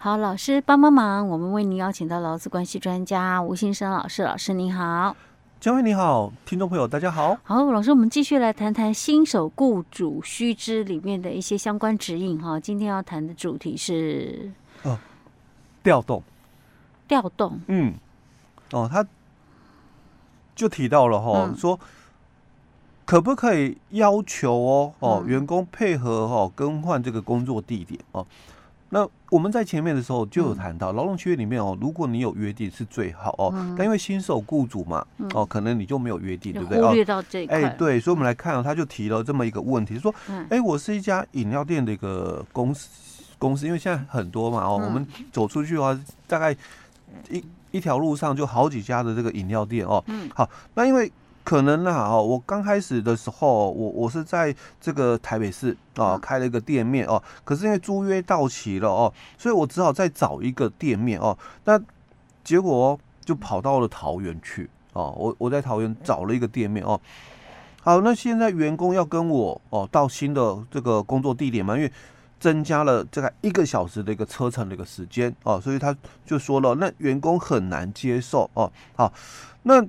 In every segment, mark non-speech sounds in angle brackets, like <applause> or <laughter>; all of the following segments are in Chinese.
好，老师帮帮忙，我们为您邀请到劳资关系专家吴信生老师，老师您好。江伟你好，听众朋友大家好。好，老师，我们继续来谈谈新手雇主须知里面的一些相关指引哈。今天要谈的主题是哦，调动，调动，嗯，哦，他就提到了哈，嗯、说可不可以要求哦哦员工配合哈更换这个工作地点哦。那我们在前面的时候就有谈到劳动契约里面哦，如果你有约定是最好哦，但因为新手雇主嘛，哦，可能你就没有约定，对不对？忽略到这一块。哎，对，所以我们来看哦，他就提了这么一个问题，说，哎，我是一家饮料店的一个公司，公司，因为现在很多嘛，哦，我们走出去的话，大概一一条路上就好几家的这个饮料店哦，嗯，好，那因为。可能啦，哦，我刚开始的时候，我我是在这个台北市啊开了一个店面哦，可是因为租约到期了哦，所以我只好再找一个店面哦。那结果就跑到了桃园去哦，我我在桃园找了一个店面哦。好，那现在员工要跟我哦到新的这个工作地点嘛，因为增加了这个一个小时的一个车程的一个时间哦，所以他就说了，那员工很难接受哦。好，那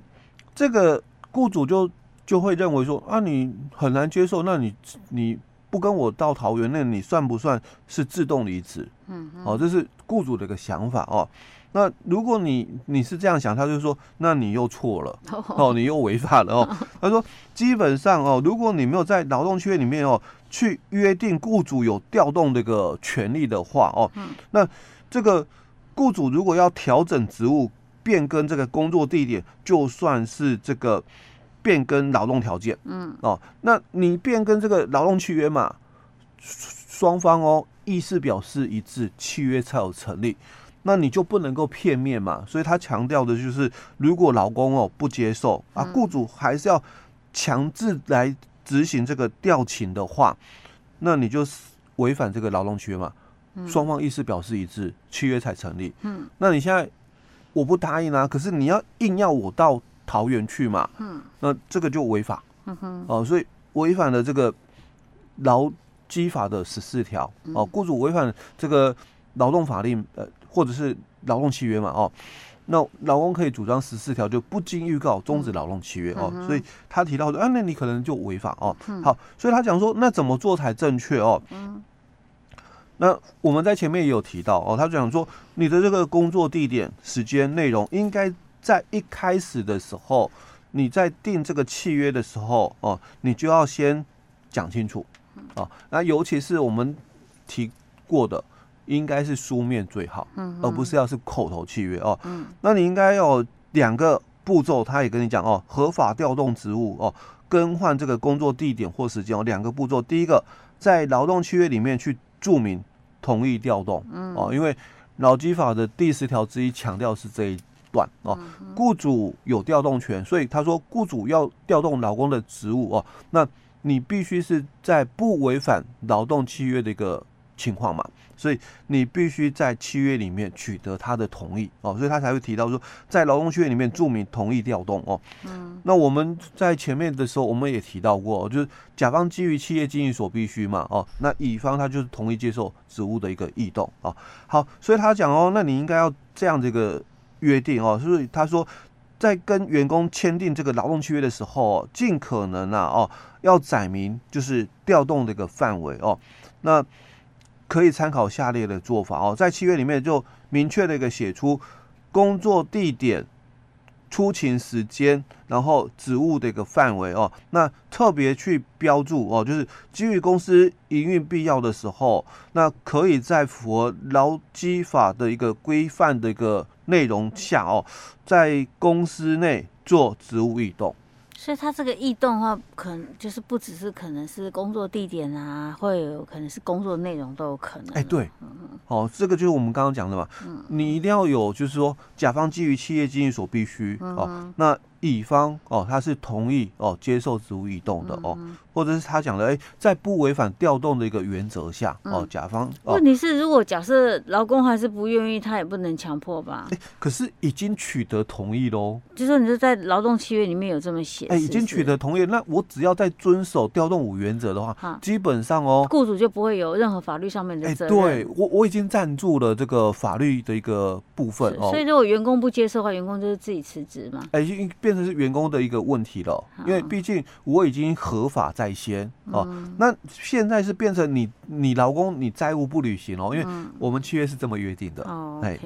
这个。雇主就就会认为说啊，你很难接受，那你你不跟我到桃园，那你算不算是自动离职？嗯，哦，这是雇主的一个想法哦。那如果你你是这样想，他就说，那你又错了哦，你又违法了哦。<laughs> 他说，基本上哦，如果你没有在劳动契约里面哦去约定雇主有调动这个权利的话哦，那这个雇主如果要调整职务。变更这个工作地点，就算是这个变更劳动条件，嗯哦，那你变更这个劳动契约嘛，双方哦意思表示一致，契约才有成立，那你就不能够片面嘛。所以他强调的就是，如果劳工哦不接受啊，雇主还是要强制来执行这个调勤的话，那你就违反这个劳动契约嘛。双方意思表示一致，契约才成立。嗯，那你现在。我不答应啊，可是你要硬要我到桃园去嘛，嗯，那这个就违法，嗯哼，哦，所以违反了这个劳基法的十四条，哦，雇主违反这个劳动法令，呃，或者是劳动契约嘛，哦，那劳工可以主张十四条就不经预告终止劳动契约，哦，所以他提到说，啊，那你可能就违法哦，好，所以他讲说，那怎么做才正确哦？嗯。那我们在前面也有提到哦，他就讲说，你的这个工作地点、时间、内容，应该在一开始的时候，你在订这个契约的时候哦，你就要先讲清楚啊。那尤其是我们提过的，应该是书面最好，而不是要是口头契约哦。那你应该有两个步骤，他也跟你讲哦，合法调动职务哦，更换这个工作地点或时间哦，两个步骤。第一个，在劳动契约里面去注明。同意调动，哦，因为劳基法的第十条之一强调是这一段哦，雇主有调动权，所以他说雇主要调动劳工的职务哦，那你必须是在不违反劳动契约的一个情况嘛。所以你必须在契约里面取得他的同意哦，所以他才会提到说，在劳动契约里面注明同意调动哦。嗯。那我们在前面的时候，我们也提到过，就是甲方基于企业经营所必须嘛哦，那乙方他就是同意接受职务的一个异动啊。好，所以他讲哦，那你应该要这样这个约定哦，所以他说，在跟员工签订这个劳动契约的时候，尽可能啊哦，要载明就是调动的一个范围哦，那。可以参考下列的做法哦，在契约里面就明确的一个写出工作地点、出勤时间，然后职务的一个范围哦。那特别去标注哦，就是基于公司营运必要的时候，那可以在符合劳基法的一个规范的一个内容下哦，在公司内做职务异动。所以它这个异动的话，可能就是不只是可能是工作地点啊，会有可能是工作内容都有可能。哎，对，嗯，哦，这个就是我们刚刚讲的嘛，嗯，你一定要有，就是说甲方基于企业经营所必须，哦，那乙方哦，他是同意哦接受职务异动的哦，或者是他讲的哎，在不违反调动的一个原则下哦，甲方。问题是，如果假设劳工还是不愿意，他也不能强迫吧？哎，可是已经取得同意喽。就说你是在劳动契约里面有这么写？哎，已经取得同意，那我只要在遵守调动五原则的话，基本上哦，雇主就不会有任何法律上面的责任。对我，我已经赞助了这个法律的一个部分哦。所以如果员工不接受的话，员工就是自己辞职嘛？哎，变成是员工的一个问题了，因为毕竟我已经合法在先哦。那现在是变成你你劳工你债务不履行哦，因为我们契约是这么约定的。哎，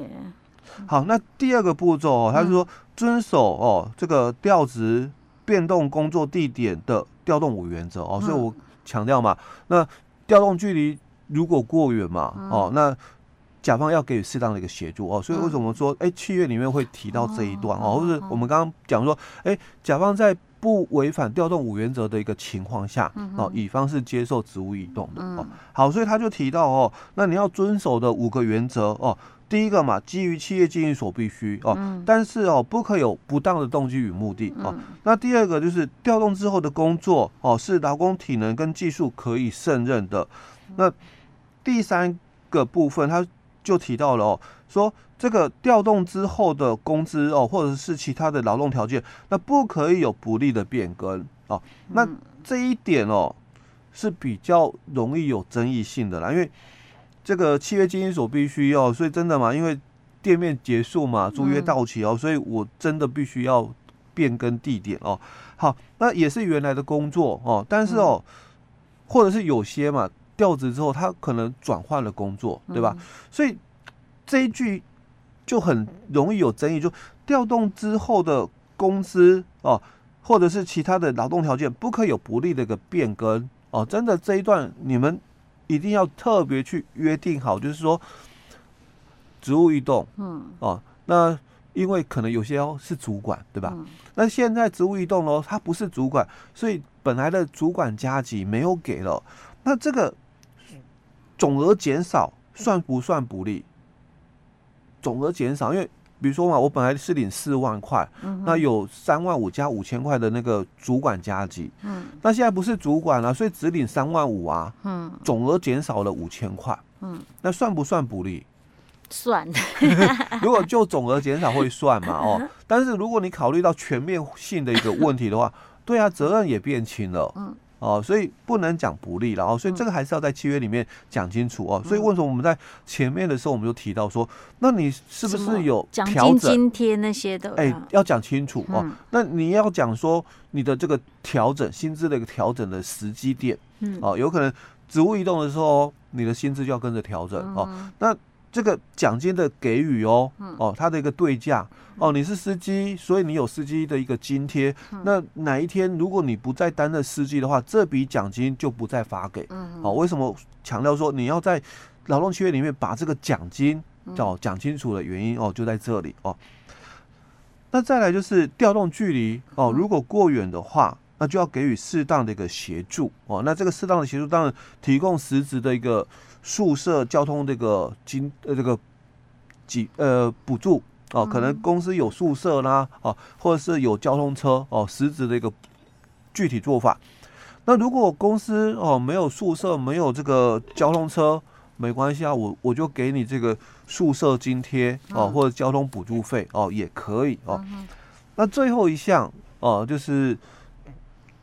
好，那第二个步骤哦，他是说遵守哦这个调职变动工作地点的调动五原则哦，所以我强调嘛，那调动距离如果过远嘛哦，那。甲方要给予适当的一个协助哦，所以为什么说哎，契约里面会提到这一段哦，或者我们刚刚讲说，哎，甲方在不违反调动五原则的一个情况下，哦，乙方是接受职务移动的哦。好，所以他就提到哦，那你要遵守的五个原则哦，第一个嘛，基于企业经营所必须哦，但是哦，不可有不当的动机与目的哦。那第二个就是调动之后的工作哦，是劳工体能跟技术可以胜任的。那第三个部分，他。就提到了哦，说这个调动之后的工资哦，或者是其他的劳动条件，那不可以有不利的变更哦。那这一点哦是比较容易有争议性的啦，因为这个契约经营所必须要，所以真的嘛，因为店面结束嘛，租约到期哦，所以我真的必须要变更地点哦。好，那也是原来的工作哦，但是哦，或者是有些嘛。调职之后，他可能转换了工作，对吧？嗯、所以这一句就很容易有争议，就调动之后的工资哦，或者是其他的劳动条件，不可以有不利的一个变更哦。真的这一段你们一定要特别去约定好，就是说职务异动，嗯，哦，那因为可能有些哦是主管，对吧？嗯、那现在职务异动哦，他不是主管，所以本来的主管加急没有给了，那这个。总额减少算不算不利？总额减少，因为比如说嘛，我本来是领四万块，嗯、那有三万五加五千块的那个主管加级，嗯，那现在不是主管了，啊，所以只领三万五啊，嗯，总额减少了五千块，嗯，那算不算不利？算，<laughs> <laughs> 如果就总额减少会算嘛，哦，但是如果你考虑到全面性的一个问题的话，对啊，责任也变轻了，嗯。哦，所以不能讲不利了哦，所以这个还是要在契约里面讲清楚哦。所以为什么我们在前面的时候我们就提到说，那你是不是有奖金津贴那些的？哎，要讲清楚哦。那你要讲说你的这个调整薪资的一个调整的时机点，嗯，哦，有可能职务移动的时候，你的薪资就要跟着调整哦。那这个奖金的给予哦，哦，它的一个对价哦，你是司机，所以你有司机的一个津贴。那哪一天如果你不再担任司机的话，这笔奖金就不再发给。哦，为什么强调说你要在劳动契约里面把这个奖金哦讲清楚的原因哦，就在这里哦。那再来就是调动距离哦，如果过远的话，那就要给予适当的一个协助哦。那这个适当的协助当然提供实质的一个。宿舍交通这个金呃这个几呃补助哦，可能公司有宿舍啦哦，或者是有交通车哦，实质的一个具体做法。那如果公司哦没有宿舍，没有这个交通车，没关系啊，我我就给你这个宿舍津贴哦，或者交通补助费哦也可以哦。那最后一项哦，就是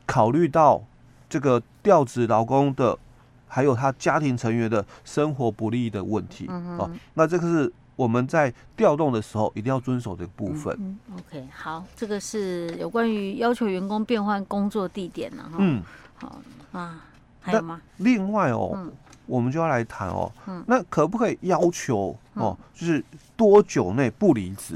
考虑到这个调职劳工的。还有他家庭成员的生活不利的问题，嗯、哼哦，那这个是我们在调动的时候一定要遵守的部分。嗯嗯、OK，好，这个是有关于要求员工变换工作地点了哈。嗯，好啊，还有吗？另外哦，嗯、我们就要来谈哦，嗯、那可不可以要求哦，就是多久内不离职？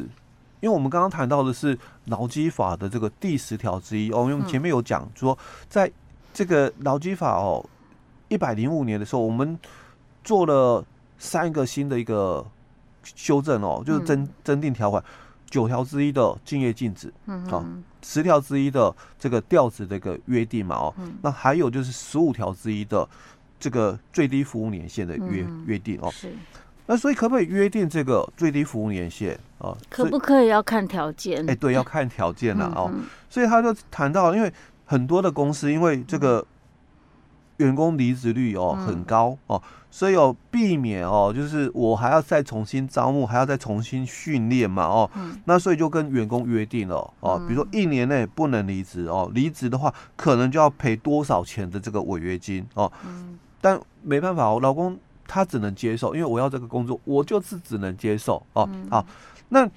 因为我们刚刚谈到的是劳基法的这个第十条之一哦，因为前面有讲说，在这个劳基法哦。一百零五年的时候，我们做了三个新的一个修正哦，就是增增订条款，九条之一的竞业禁止，嗯好，十条之一的这个调职的一个约定嘛哦，那还有就是十五条之一的这个最低服务年限的约约定哦。是。那所以可不可以约定这个最低服务年限啊？可不可以要看条件？哎、欸，对，要看条件了哦。所以他就谈到，因为很多的公司因为这个员工离职率哦很高哦，所以哦避免哦，就是我还要再重新招募，还要再重新训练嘛哦。那所以就跟员工约定了哦，比如说一年内不能离职哦，离职的话可能就要赔多少钱的这个违约金哦。但没办法，我老公他只能接受，因为我要这个工作，我就是只能接受哦。好，那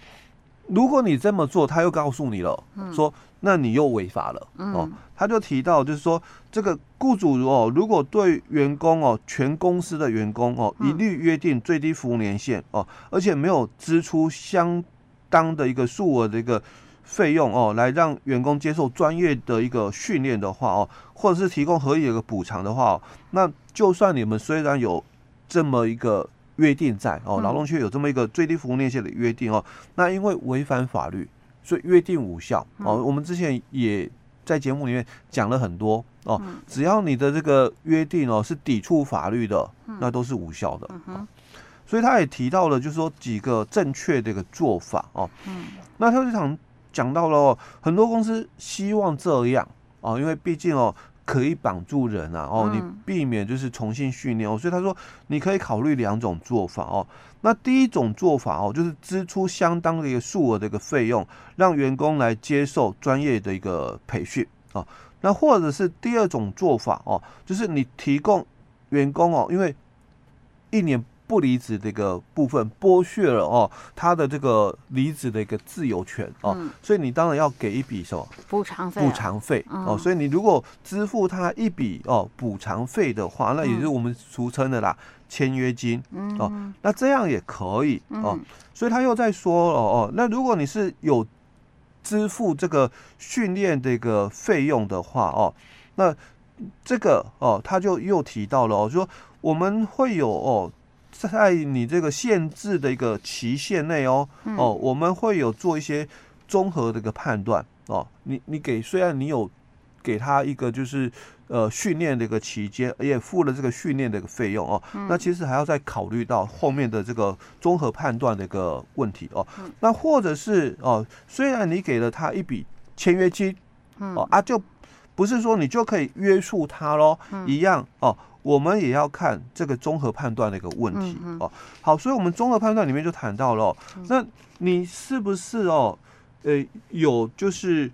如果你这么做，他又告诉你了，说那你又违法了哦。他就提到，就是说这个雇主哦，如果对员工哦，全公司的员工哦，一律约定最低服务年限哦，而且没有支出相当的一个数额的一个。费用哦，来让员工接受专业的一个训练的话哦，或者是提供合理的一个补偿的话，那就算你们虽然有这么一个约定在哦，劳动局有这么一个最低服务年限的约定哦，那因为违反法律，所以约定无效哦。我们之前也在节目里面讲了很多哦，只要你的这个约定哦是抵触法律的，那都是无效的。所以他也提到了，就是说几个正确的一个做法哦。那他就想。讲到了很多公司希望这样哦，因为毕竟哦可以绑住人啊哦，你避免就是重新训练哦，所以他说你可以考虑两种做法哦。那第一种做法哦，就是支出相当的一个数额的一个费用，让员工来接受专业的一个培训啊。那或者是第二种做法哦，就是你提供员工哦，因为一年。不离职的一个部分剥削了哦，他的这个离职的一个自由权哦，嗯、所以你当然要给一笔什么补偿费？补偿费哦，所以你如果支付他一笔哦补偿费的话，那也就是我们俗称的啦签约金哦，那这样也可以哦。所以他又在说了哦，那如果你是有支付这个训练的一个费用的话哦，那这个哦他就又提到了哦，说我们会有哦。在你这个限制的一个期限内哦，哦，我们会有做一些综合的一个判断哦。你你给虽然你有给他一个就是呃训练的一个期间，也付了这个训练的一个费用哦，那其实还要再考虑到后面的这个综合判断的一个问题哦。那或者是哦，虽然你给了他一笔签约金，哦啊，就不是说你就可以约束他喽，一样哦。我们也要看这个综合判断的一个问题哦。好，所以我们综合判断里面就谈到了，那你是不是哦，呃，有就是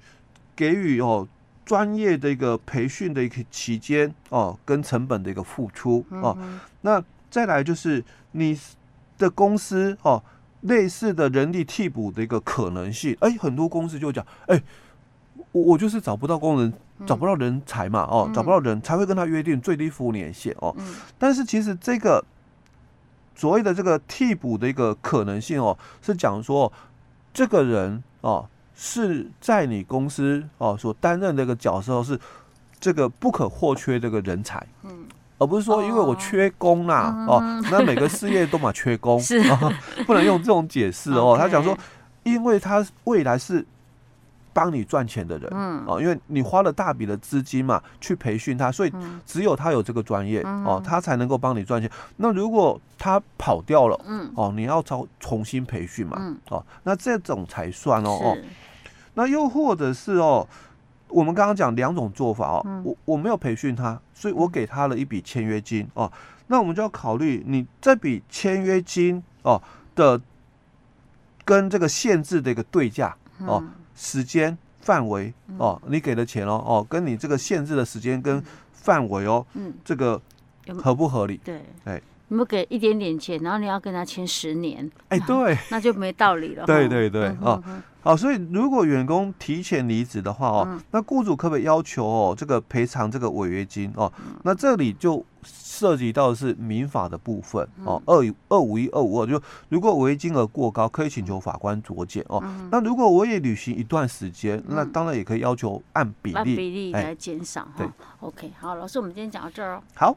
给予哦专业的一个培训的一个期间哦，跟成本的一个付出哦。那再来就是你的公司哦，类似的人力替补的一个可能性。哎，很多公司就讲，哎，我我就是找不到工人。找不到人才嘛？哦，找不到人才会跟他约定最低服务年限哦。但是其实这个所谓的这个替补的一个可能性哦，是讲说这个人哦是在你公司哦所担任的一个角色是这个不可或缺这个人才，嗯，而不是说因为我缺工啦哦，那每个事业都嘛缺工，<laughs> 是。不能用这种解释哦。<laughs> 他讲说，因为他未来是。帮你赚钱的人，嗯，哦，因为你花了大笔的资金嘛，去培训他，所以只有他有这个专业，哦，他才能够帮你赚钱。那如果他跑掉了，嗯，哦，你要重重新培训嘛，哦，那这种才算哦，哦，那又或者是哦，我们刚刚讲两种做法哦，我我没有培训他，所以我给他了一笔签约金哦，那我们就要考虑你这笔签约金哦的跟这个限制的一个对价哦。时间范围哦，你给的钱哦哦，跟你这个限制的时间跟范围哦，嗯，这个合不合理？对，哎，你不给一点点钱，然后你要跟他签十年，哎，对，那就没道理了。<laughs> 对对对，哦，好，所以如果员工提前离职的话哦，那雇主可不可以要求哦这个赔偿这个违约金哦？那这里就。涉及到的是民法的部分哦，二二五一二五二，就如果违约金额过高，可以请求法官酌减哦。那如果我也履行一段时间，那当然也可以要求按比例按比例来减少哈。对，OK，好，老师，我们今天讲到这儿哦。好。